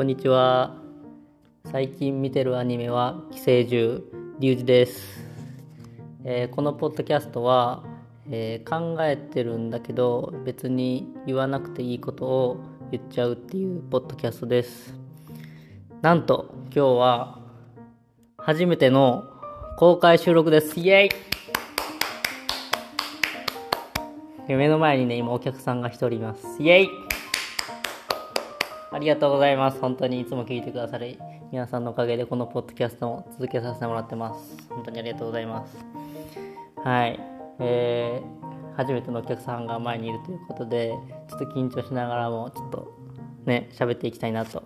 こんにちは。最近見てるアニメは寄生獣リュウジです、えーこのポッドキャストは、えー考えてるんだけど別に言わなくていいことを言っちゃうっていうポッドキャストです。なんと今日は初めての公開収録です。イエイ！目の前にね今お客さんが一人います。イエイ！りがとうございます。本当にいつも聞いてくださり、皆さんのおかげでこのポッドキャストも続けさせてもらってます。本当にありがとうございます。はい。えー、初めてのお客さんが前にいるということで、ちょっと緊張しながらも、ちょっとね、喋っていきたいなと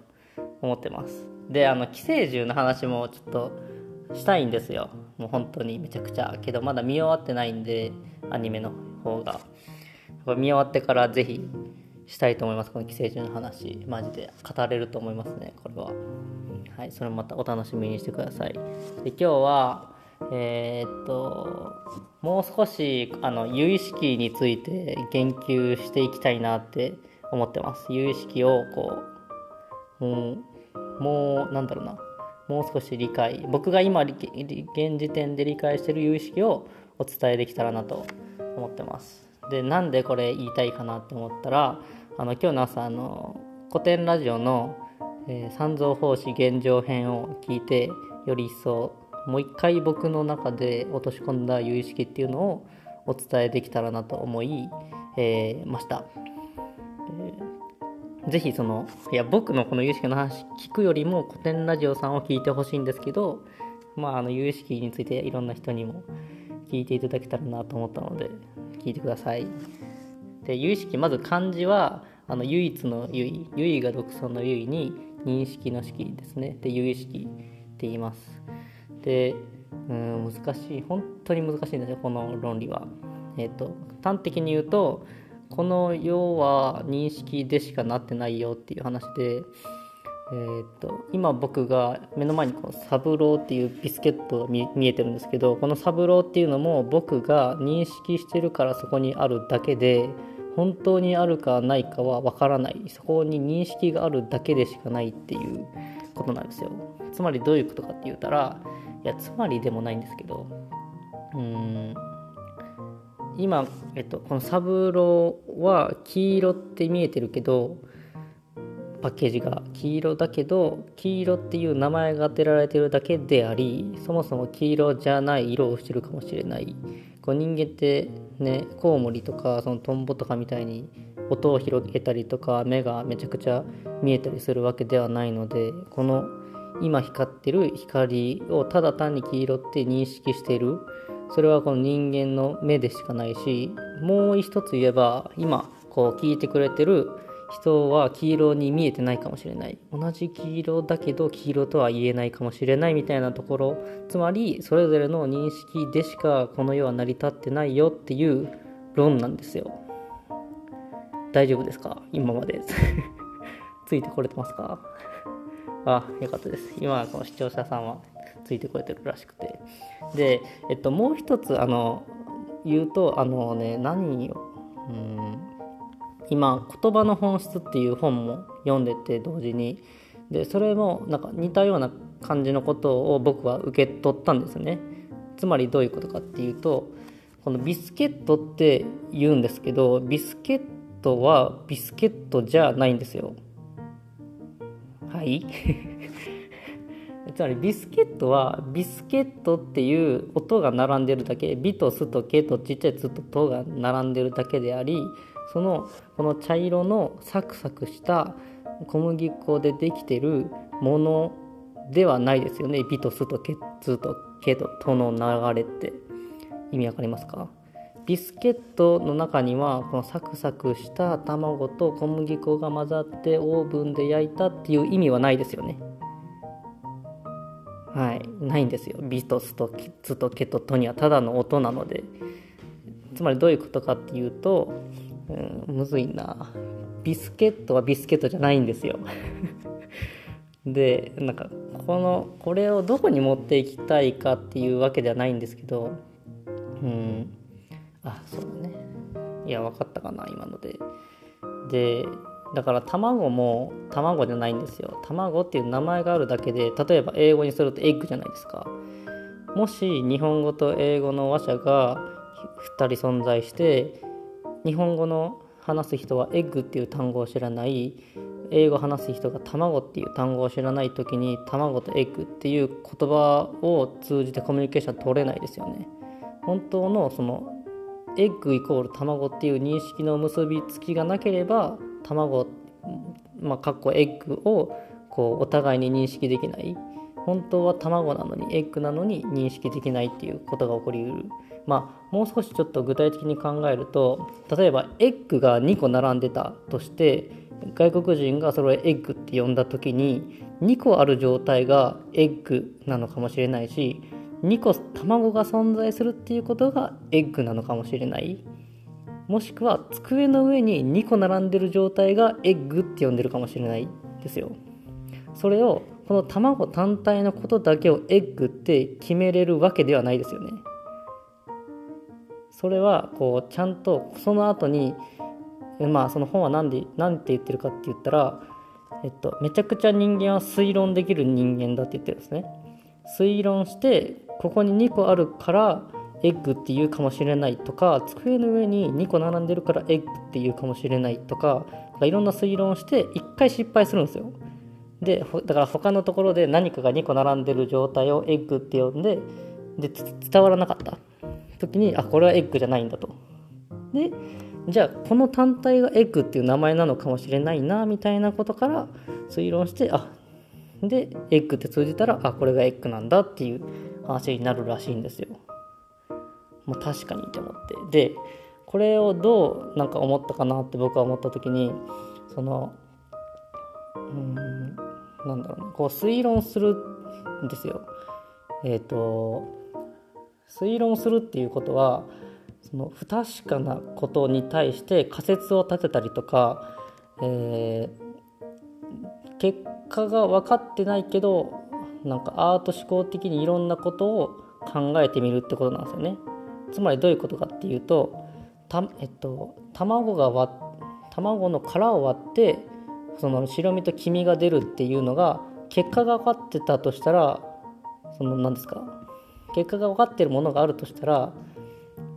思ってます。で、あの、寄生獣の話もちょっとしたいんですよ。もう本当にめちゃくちゃ。けどまだ見終わってないんで、アニメの方が。見終わってからぜひしたいと思います。この寄生獣の話。マジで語れると思いますね。これは。はいそれもまたお楽しみにしてください。で今日はえーっともう少しあの有意識について言及していきたいなって思ってます。有意識をこうもうもうなんだろうな。もう少し理解。僕が今現時点で理解している有意識をお伝えできたらなと思ってます。でなんでこれ言いたいかなって思ったらあの今日の朝あの古典ラジオの「えー三蔵法師現状編」を聞いてより一層もう一回僕の中で落とし込んだ有意識っていうのをお伝えできたらなと思い、えーました。ぜひそのいや僕のこの有意識の話聞くよりも古典ラジオさんを聞いてほしいんですけど、まあ、あの有意識についていろんな人にも聞いていただけたらなと思ったので聞いてください。で有意識まず漢字はあの唯一の唯唯が独尊の唯に認識の識ですね。で有意識って言います。でうん難しい本当に難しいんですよこの論理は。えっ、と端的に言うとこの世は認識でしかなってないよっていう話でえー、と今僕が目の前にこうサブレっていうビスケットが見見えてるんですけどこのサブレっていうのも僕が認識してるからそこにあるだけで本当にあるかないかは分からない。そこに認識があるだけでしかないっていうことなんですよ。つまりどういうことかって言ったらいやつまりでもないんですけどうーん今、えっと、このサブレは黄色って見えてるけどパッケージが黄色だけど黄色っていう名前が当てられてるだけでありそもそも黄色じゃない色をしてるかもしれない。こう人間ってねコウモリとかそのトンボとかみたいに音を広げたりとか目がめちゃくちゃ見えたりするわけではないのでこの今光ってる光をただ単に黄色って認識してるそれはこの人間の目でしかないしもう一つ言えば今こう聞いてくれてる人は黄色に見えてないかもしれない。同じ黄色だけど黄色とは言えないかもしれないみたいなところ。つまりそれぞれの認識でしかこの世は成り立ってないよっていう論なんですよ。大丈夫ですか？今まで。ついてこれてますか？あよかったです。今この視聴者さんはついてこれてるらしくて。でえっともう一つあの言うとあのね何をうん。今「言葉の本質」っていう本も読んでて同時にでそれもなんか似たような感じのことを僕は受け取ったんですね。つまりどういうことかっていうとこのビスケットって言うんですけどビスケットはビスケットじゃないんですよ。はい。つまりビスケットはビスケットっていう音が並んでるだけビとスとケとちっちゃいツとトが並んでるだけでありそのこの茶色のサクサクした小麦粉でできてるものではないですよね。ビとスとケツとケとトの流れって。意味わかりますか？ビスケットの中にはこのサクサクした卵と小麦粉が混ざってオーブンで焼いたっていう意味はないですよね。はいないんですよ。ビとスとケツとケとトにはただの音なので。つまりどういうことかっていうと、うん、むずいな。ビスケットはビスケットじゃないんですよ。でなんかこのこれをどこに持っていきたいかっていうわけではないんですけどうんあそうだね。いや分かったかな今ので。でだから卵も卵じゃないんですよ。卵っていう名前があるだけで例えば英語にするとエッグじゃないですか。もし日本語と英語の話者が2人存在して日本語の話す人はエッグっていう単語を知らない。英語話す人が卵っていう単語を知らない時に卵とエッグっていう言葉を通じてコミュニケーション取れないですよね。本当のそのエッグイコール卵っていう認識の結びつきがなければ卵まあかっこエッグをこうお互いに認識できない。本当は卵なのにエッグなのに認識できないっていうことが起こりうる。まあもう少しちょっと具体的に考えると例えばエッグが2個並んでたとして外国人がそれをエッグって呼んだ時に2個ある状態がエッグなのかもしれないし2個卵が存在するっていうことがエッグなのかもしれない。もしくは机の上に2個並んでる状態がエッグって呼んでるかもしれないですよ。それをこの卵単体のことだけをエッグって決めれるわけではないですよね。それはこうちゃんとその後にまあその本は何で何て言ってるかって言ったら、えっと、めちゃくちゃ人間は推論できる人間だって言ってるんですね。推論してここに2個あるからエッグっていうかもしれないとか机の上に2個並んでるからエッグっていうかもしれないとかいろんな推論して1回失敗するんですよ。でだから他のところで何かが2個並んでる状態をエッグって呼んでで伝わらなかった。時にあこれはエッグじゃないんだと。でじゃあこの単体がエッグっていう名前なのかもしれないなみたいなことから推論してあでエッグって通じたらあこれがエッグなんだっていう話になるらしいんですよ。もう確かにって思ってでこれをどうなんか思ったかなって僕は思った時にそのうんなんだろうねこう推論するんですよ。えっ、ー、と推論するっていうことはその不確かなことに対して仮説を立てたりとか、えー、結果が分かってないけどなんかアート思考的にいろんなことを考えてみるってことなんですよね。つまりどういうことかっていうとた、えっと、卵が割卵の殻を割ってその白身と黄身が出るっていうのが結果が分かってたとしたらその何ですか結果が分かってるものがあるとしたら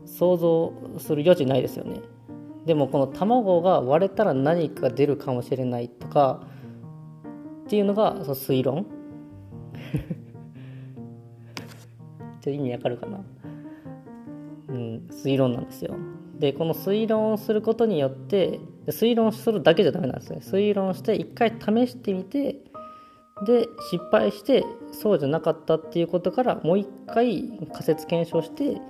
想像する余地ないですよね。でもこの卵が割れたら何か出るかもしれないとかっていうのがその推論。ちょっと意味わかるかな？うん推論なんですよでこの推論をすることによって推論するだけじゃダメなんですね推論して一回試してみてで失敗してそうじゃなかったっていうことからもう一回仮説検証して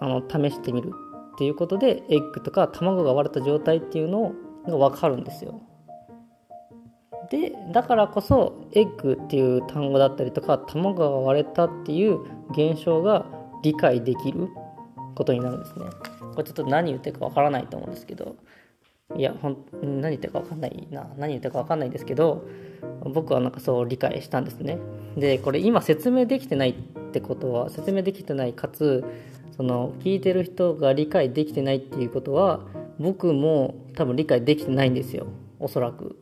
あの試してみるっていうことでエッグとか卵が割れた状態っていうのが分かるんですよ。でだからこそエッグっていう単語だったりとか卵が割れたっていう現象が理解できることになるんですね。これちょっと何言ってるか分からないと思うんですけど。いやほん何言ってるか分かんないな。何言ってるか分かんないんですけど僕はなんかそう理解したんですね。でこれ今説明できてないってことは説明できてないかつその聞いてる人が理解できてないっていうことは僕も多分理解できてないんですよ。おそらく。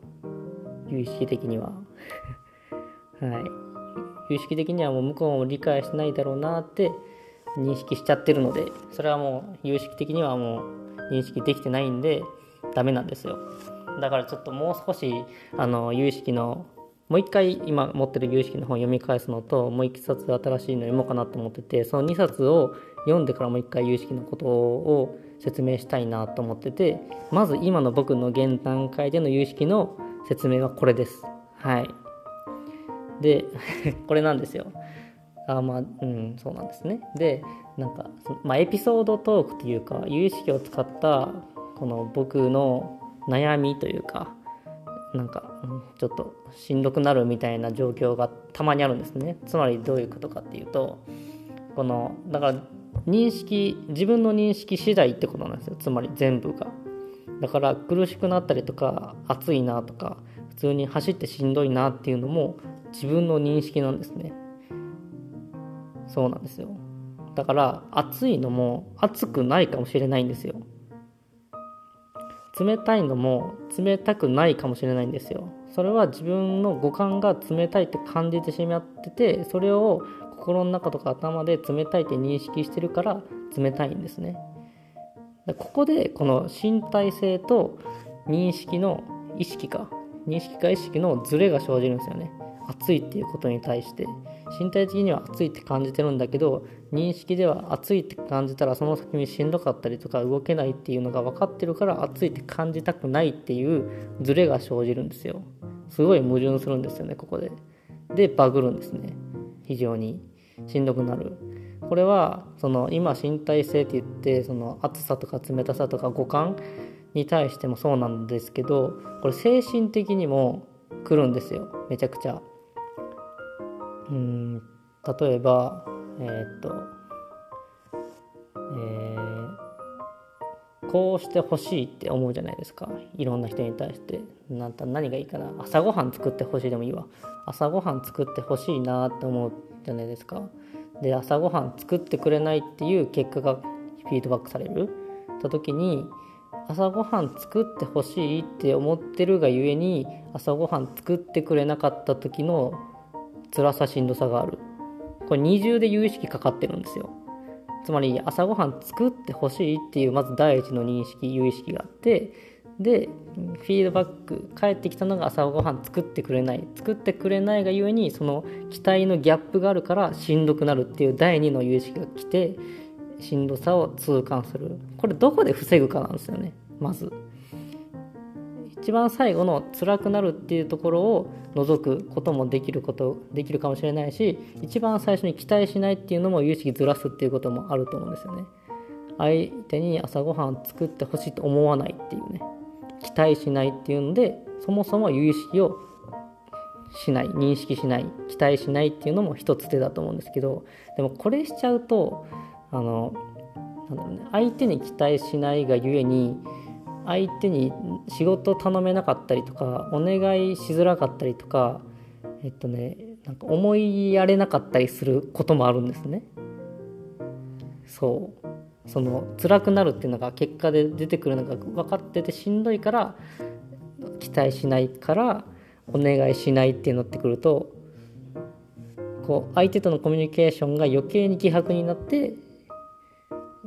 有意識的には。はい。有識的にはもう向こうも理解してないだろうなって認識しちゃってるのでそれはもう有識的にはもう認識できてないんでダメなんですよ。だからちょっともう少しあの有識のもう一回今持ってる有識の本読み返すのともう一冊新しいの読もうかなと思っててその2冊を読んでからもう一回有識のことを説明したいなと思っててまず今の僕の現段階での有識の説明はこれです。はい。で これなんですよ。あまあうんそうなんですね。でなんか、まあ、エピソードトークというか有意識を使ったこの僕の悩みというかなんかちょっとしんどくなるみたいな状況がたまにあるんですね。つまりどういうことかっていうとこのだから認識自分の認識次第ってことなんですよ。つまり全部が。だから苦しくなったりとか暑いなとか普通に走ってしんどいなっていうのも自分の認識なんですね。そうなんですよ。だから暑いのも暑くないかもしれないんですよ。冷たいのも冷たくないかもしれないんですよ。それは自分の五感が冷たいって感じてしまっててそれを心の中とか頭で冷たいって認識してるから冷たいんですね。ここでこの身体性と認識の意識か認識か意識のズレが生じるんですよね。暑いっていうことに対して。身体的には暑いって感じてるんだけど認識では暑いって感じたらその先にしんどかったりとか動けないっていうのが分かってるから暑いって感じたくないっていうズレが生じるんですよ。すごい矛盾するんですよねここで。でバグるんですね。非常に。しんどくなる。これはその今身体性って言ってその暑さとか冷たさとか五感に対してもそうなんですけどこれ精神的にも来るんですよ。めちゃくちゃ。うん例えばえー、っとえー、こうしてほしいって思うじゃないですか。いろんな人に対して。なん何がいいかな。朝ごはん作ってほしいでもいいわ。朝ごはん作ってほしいなって思うじゃないですか。で朝ごはん作ってくれないっていう結果がフィードバックされる。た時に朝ごはん作ってほしいって思ってるがゆえに朝ごはん作ってくれなかった時の辛さしんどさがある。これ二重で有意識かかってるんですよ。つまり朝ごはん作ってほしいっていうまず第一の認識有意識があってでフィードバック返ってきたのが朝ごはん作ってくれない。作ってくれないがゆえにその期待のギャップがあるからしんどくなるっていう第2の有意識が来てしんどさを痛感する。これどこで防ぐかなんですよね。まず。一番最後の辛くなるっていうところを除くこともできることできるかもしれないし一番最初に期待しないっていうのも有意識ずらすっていうこともあると思うんですよね。相手に朝ごはん作ってほしいと思わないっていうね。期待しないっていうのでそもそも有意識をしない認識しない期待しないっていうのも一つ手だと思うんですけどでもこれしちゃうとあのなんだろうね相手に期待しないがゆえに相手に仕事頼めなかったりとかお願いしづらかったりとかえっとねなんか思いやれなかったりすることもあるんですね。そう。その辛くなるっていうのが結果で出てくるのが分かっててしんどいから期待しないからお願いしないっていうのってくるとこう相手とのコミュニケーションが余計に希薄になって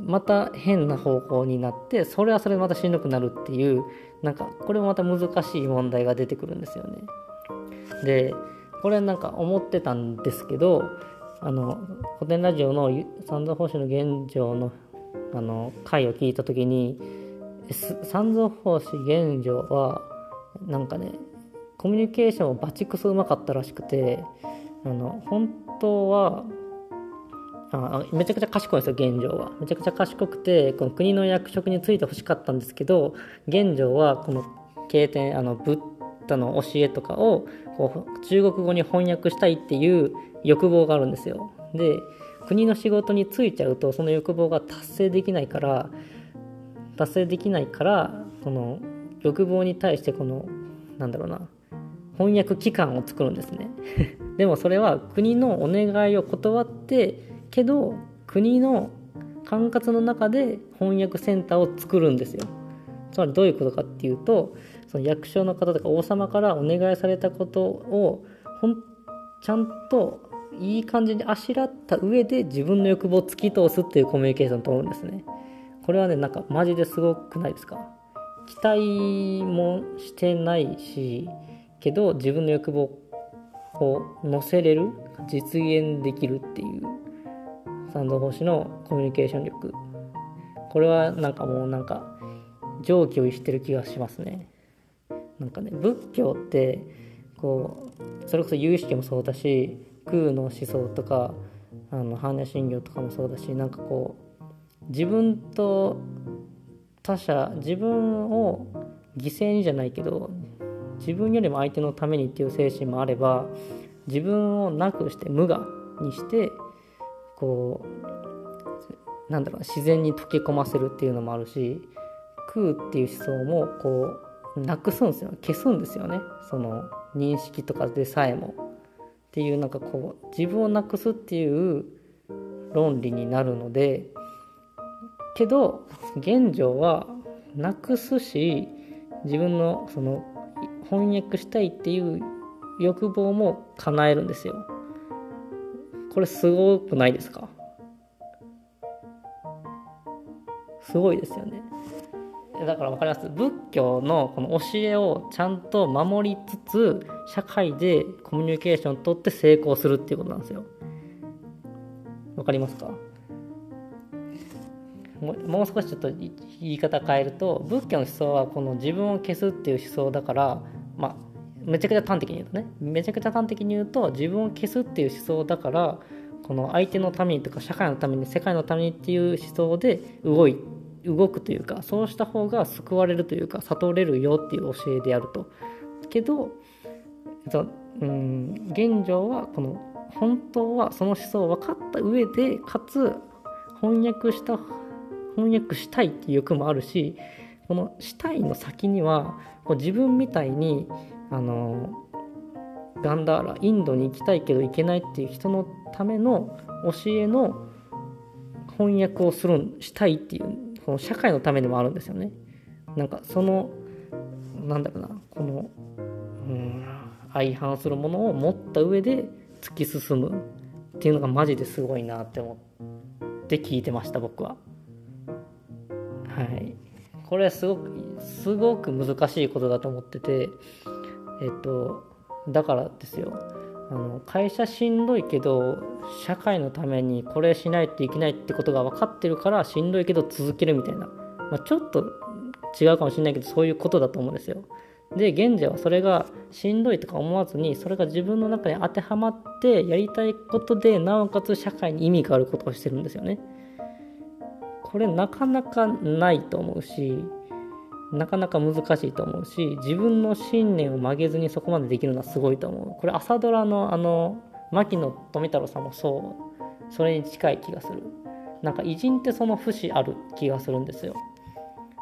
また変な方向になってそれはそれでまたしんどくなるっていうなんかこれもまた難しい問題が出てくるんですよね。でこれなんか思ってたんですけどあの古典ラジオの三蔵法師の現状のあの回を聞いた時に三蔵法師現状はなんかねコミュニケーションをバチクソうまかったらしくてあの本当はあめちゃくちゃ賢いんですよ現状は。めちゃくちゃ賢くてこの国の役職に就いてほしかったんですけど現状はこの経典あのブッダの教えとかをこう中国語に翻訳したいっていう欲望があるんですよ。で国の仕事に就いちゃうとその欲望が達成できないから達成できないからその欲望に対してこのなんだろうな翻訳機関を作るんですね。でもそれは国のお願いを断ってけど国の管轄の中で翻訳センターを作るんですよ。つまりどういうことかっていうとその役所の方とか王様からお願いされたことをほんちゃんといい感じにあしらった上で自分の欲望を突き通すっていうコミュニケーションを取るんですね。これはねなんかマジですごくないですか？期待もしてないしけど自分の欲望を乗せれる実現できるっていう三度星のコミュニケーション力。これはなんかもうなんか常軌を逸してる気がしますね。なんかね仏教ってこうそれこそ有意識もそうだし空の思想とかあの般若心経とかもそうだしなんかこう自分と他者自分を犠牲にじゃないけど自分よりも相手のためにっていう精神もあれば自分をなくして無我にしてこうなんだろう自然に溶け込ませるっていうのもあるし空っていう思想もこうなくすんですよ消すんですよね。その認識とかでさえも。っていうなんかこう自分をなくすっていう論理になるのでけど現状はなくすし自分のその翻訳したいっていう欲望も叶えるんですよ。これすごくないですか？すごいですよね。だから分かります？仏教のこの教えをちゃんと守りつつ社会でコミュニケーションをとって成功するっていうことなんですよ。分かりますか？もう少しちょっと言い方変えると仏教の思想はこの自分を消すっていう思想だからまあめちゃくちゃ端的に言うとねめちゃくちゃ端的に言うと自分を消すっていう思想だからこの相手のためにとか社会のために世界のためにっていう思想で動い動くというかそうした方が救われるというか悟れるよっていう教えであると。けどえっとうん現状はこの本当はその思想を分かった上でかつ翻訳した翻訳したいっていう欲もあるしこのしたいの先にはこう自分みたいにあのガンダーラインドに行きたいけど行けないっていう人のための教えの翻訳をするしたいっていうこの社会のためでもあるんですよね。なんかそのなんだろうなこのうん相反するものを持った上で突き進むっていうのがマジですごいなって思って聞いてました僕は。はいこれはすごくすごく難しいことだと思っててえっとだからですよあの会社しんどいけど社会のためにこれしないといけないってことが分かってるからしんどいけど続けるみたいな、まあ、ちょっと違うかもしれないけどそういうことだと思うんですよ。で現在はそれがしんどいとか思わずにそれが自分の中に当てはまってやりたいことでなおかつ社会に意味があることをしてるんですよね。これなかなかないと思うしなかなか難しいと思うし自分の信念を曲げずにそこまでできるのはすごいと思う。これ朝ドラのあの牧野富太郎さんもそう。それに近い気がする。なんか偉人ってその節ある気がするんですよ。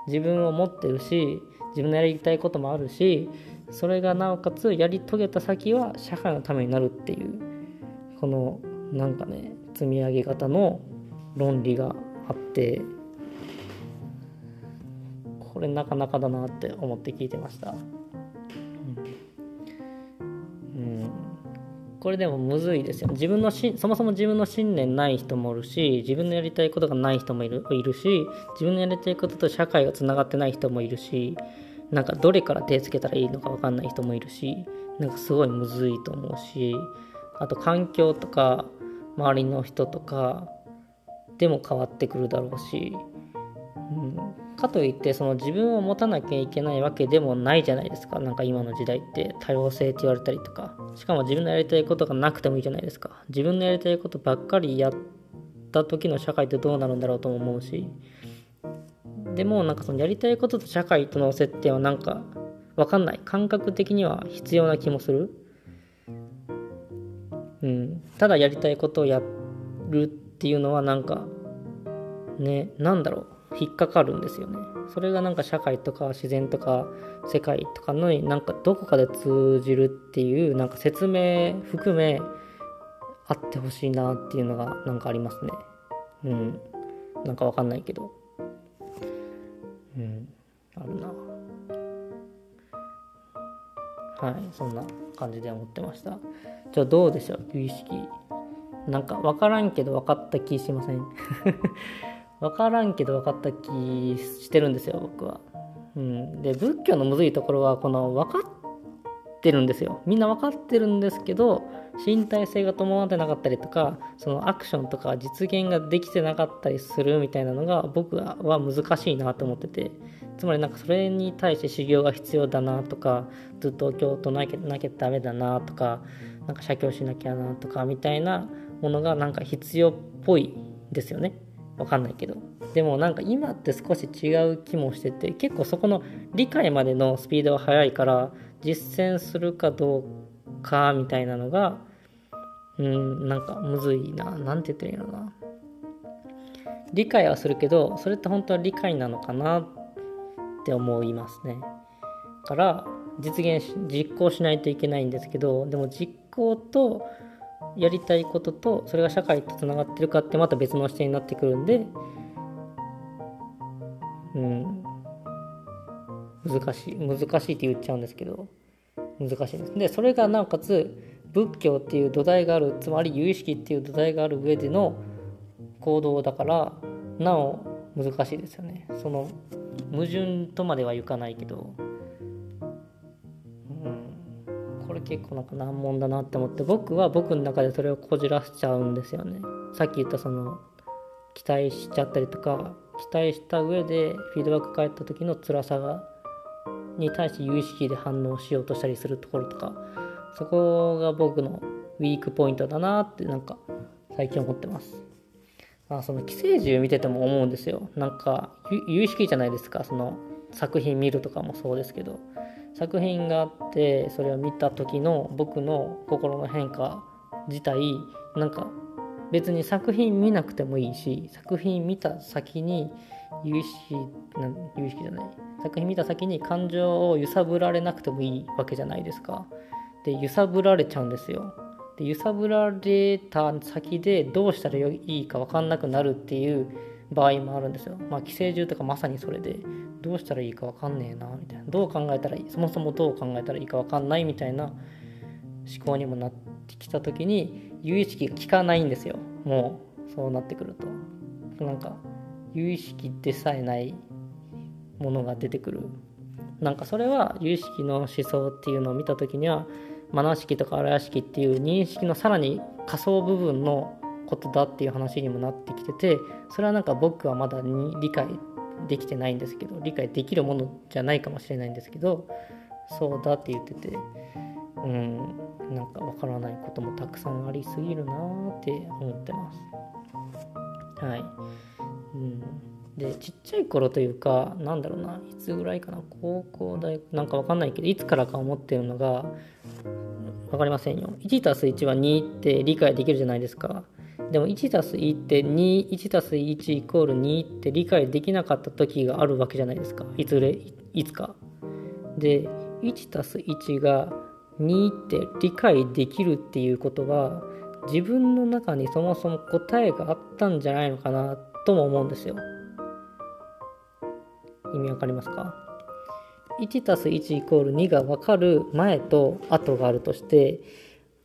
自分を持ってるし自分のやりたいこともあるしそれがなおかつやり遂げた先は社会のためになるっていうこのなんかね積み上げ方の論理があってこれなかなかだなって思って聞いてました、うん、これでもむずいですよ。自分のしそもそも自分の信念ない人もいるし自分のやりたいことがない人もいるいるし自分のやりたいことと社会がつながってない人もいるしなんかどれから手つけたらいいのか分かんない人もいるしなんかすごいむずいと思うしあと環境とか周りの人とかでも変わってくるだろうし、うん、かといってその自分を持たなきゃいけないわけでもないじゃないですか。なんか今の時代って多様性って言われたりとか。しかも自分のやりたいことがなくてもいいじゃないですか。自分のやりたいことばっかりやった時の社会ってどうなるんだろうとも思うし。でもなんかそのやりたいことと社会との接点はなんか分かんない。感覚的には必要な気もする。うん。ただやりたいことをやるっていうのはなんかねなんだろう。引っかかるんですよね。それがなんか社会とか自然とか世界とかのなんかどこかで通じるっていうなんか説明含めあってほしいなっていうのがなんかありますね。うん。なんかわかんないけど。うん。あるな。はい。そんな感じで思ってました。じゃあどうでしょう？有意識なんか分からんけど分かった気しません？分からんけど分かった気してるんですよ僕は。うん、で仏教のむずいところはこの分かってるんですよみんな分かってるんですけど身体性が伴ってなかったりとかそのアクションとか実現ができてなかったりするみたいなのが僕は難しいなと思っててつまりなんかそれに対して修行が必要だなとかずっと京都なきゃなきゃダメだなとかなんか写経しなきゃなとかみたいなものがなんか必要っぽいですよね。わかんないけど。でもなんか今って少し違う気もしてて結構そこの理解までのスピードが速いから実践するかどうかみたいなのがうんなんかむずいな。何て言ったらいいのな。理解はするけどそれって本当は理解なのかなって思いますね。から実現し実行しないといけないんですけどでも実行とやりたいこととそれが社会とつながってるかってまた別の視点になってくるんでうん。難しい難しいって言っちゃうんですけど難しいです。でそれがなおかつ仏教っていう土台があるつまり有意識っていう土台がある上での行動だからなお難しいですよね。その矛盾とまではいかないけど、れ結構なんか難問だなって思って僕は僕の中でそれをこじらせちゃうんですよねさっき言ったその期待しちゃったりとか期待した上でフィードバック返った時の辛さがに対して有意識で反応しようとしたりするところとかそこが僕のウィークポイントだなってなんか最近思ってます。あその寄生獣見てても思うんですよ。なんか有意識じゃないですかその作品見るとかもそうですけど作品があってそれを見た時の僕の心の変化自体なんか別に作品見なくてもいいし作品見た先に有意識な有意識じゃない作品見た先に感情を揺さぶられなくてもいいわけじゃないですか。で揺さぶられちゃうんですよ。で揺さぶられた先でどうしたらいいか分かんなくなるっていう場合もあるんですよ。まあ寄生獣とかまさにそれでどうしたらいいか分かんねえなみたいな。どう考えたらいい？そもそもどう考えたらいいか分かんないみたいな思考にもなってきた時に有意識が効かないんですよ。もうそうなってくると。なんか有意識でさえないものが出てくる。なんかそれは有意識の思想っていうのを見た時にはマナー式とか荒屋式っていう認識のさらに仮想部分のことだっていう話にもなってきててそれはなんか僕はまだ理解できてないんですけど理解できるものじゃないかもしれないんですけどそうだって言っててうんなんかわからないこともたくさんありすぎるなって思ってます。はい、うん。でちっちゃい頃というかなんだろうないつぐらいかな高校大学なんかわかんないけどいつからか思ってるのが分かりませんよ。1+1 は2って理解できるじゃないですか。でも 1+1 って 21+1 イコール2って理解できなかった時があるわけじゃないですか。いずれいつか。で 1+1 が2って理解できるっていうことは自分の中にそもそも答えがあったんじゃないのかなとも思うんですよ。意味わかりますか？1+1 イコール2が分かる前と後があるとして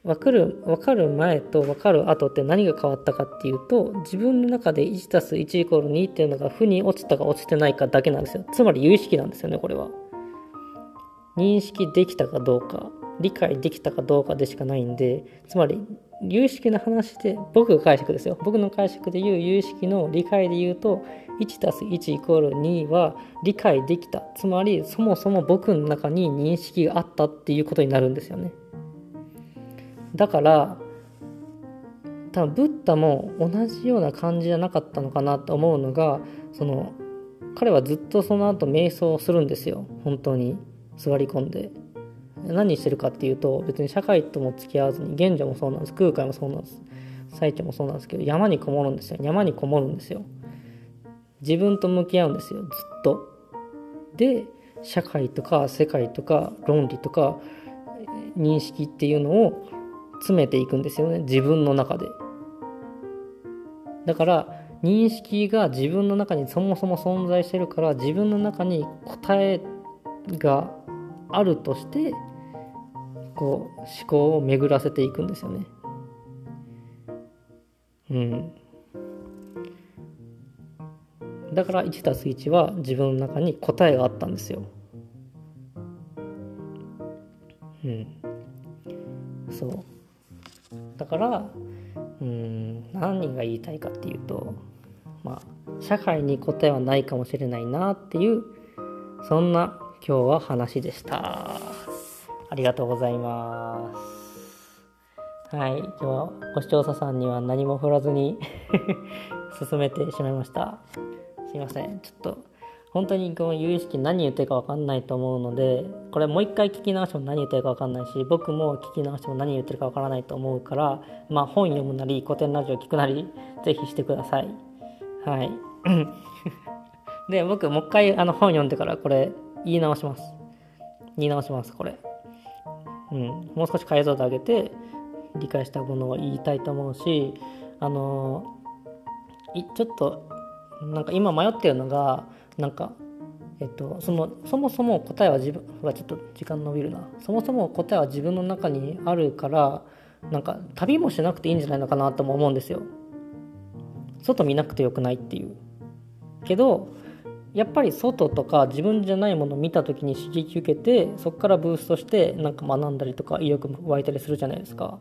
分かる分かる前と分かる後って何が変わったかっていうと自分の中で 1+1=2 っていうのが負に落ちたか落ちてないかだけなんですよ。つまり有意識なんですよねこれは。認識できたかどうか理解できたかどうかでしかないんでつまり有識の話で僕が解釈ですよ。僕の解釈で言う有識の理解で言うと 1+1=2 は理解できた。つまりそもそも僕の中に認識があったっていうことになるんですよね。だから多分ブッダも同じような感じじゃなかったのかなと思うのがその彼はずっとその後瞑想をするんですよ。本当に。座り込んで。何してるかっていうと別に社会とも付き合わずに現状もそうなんです。空海もそうなんです。最中もそうなんですけど山にこもるんですよ。山にこもるんですよ。自分と向き合うんですよ。ずっと。で社会とか世界とか論理とか認識っていうのを詰めていくんですよね自分の中でだから認識が自分の中にそもそも存在してるから自分の中に答えがあるとしてこう思考を巡らせていくんですよね。うん。だから 1+1 は自分の中に答えがあったんですよ。うん。そう。だから、うん、何が言いたいかっていうと、まあ、社会に答えはないかもしれないなっていう、そんな今日は話でした。ありがとうございます。はい、今日はご視聴者さんには何も振らずに 進めてしまいました。すいません。ちょっと、本当にこの有意識何言ってるか分かんないと思うので、これもう一回聞き直しても何言ってるか分かんないし、僕も聞き直しても何言ってるか分からないと思うから、まあ本読むなり、古典ラジオ聞くなり、ぜひしてください。はい。で、僕もう一回あの本読んでからこれ言い直します。言い直します、これ。うん、もう少し解像度上げて理解したものを言いたいと思うしあのちょっとなんか今迷ってるのがなんかえっと、そのそもそも答えは自分はちょっと時間伸びるな。そもそも答えは自分の中にあるからなんか旅もしなくていいんじゃないのかなとも思うんですよ。外見なくてよくないっていう。けどやっぱり外とか自分じゃないものを見た時に刺激受けてそこからブーストしてなんか学んだりとか意欲湧いたりするじゃないですか。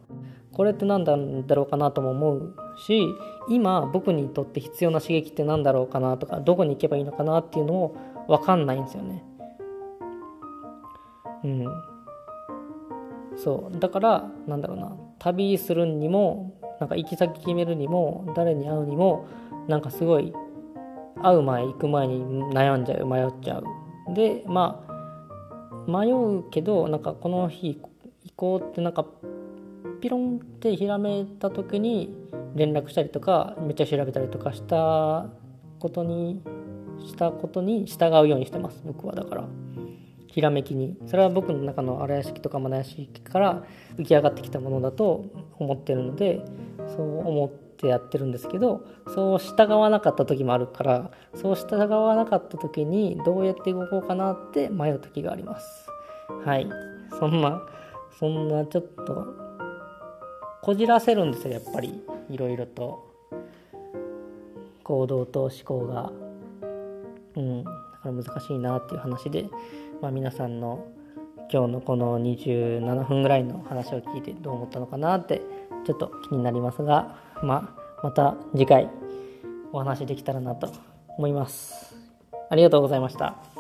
これって何なんだろうかなとも思うし今僕にとって必要な刺激って何だろうかなとかどこに行けばいいのかなっていうのを分かんないんですよね。うん。そう。だからなんだろうな。旅するにもなんか行き先決めるにも誰に会うにもなんかすごい会う前行く前に悩んじゃう迷っちゃう。でまあ迷うけどなんかこの日行こうってなんかピロンってひらめいた時に連絡したりとかめっちゃ調べたりとかしたことにしたことに従うようにしてます僕は。だからひらめきに。それは僕の中の荒屋敷とかマナ屋敷から浮き上がってきたものだと思ってるのでそう思ってってやってるんですけどそう従わなかった時もあるからそう従わなかった時にどうやって動こうかなって迷う時があります。はい。そんなそんなちょっとこじらせるんですよやっぱり。いろいろと。行動と思考が。うん。だから難しいなっていう話で、まあ、皆さんの今日のこの27分ぐらいの話を聞いてどう思ったのかなってちょっと気になりますが、まあ、また次回お話できたらなと思います。ありがとうございました。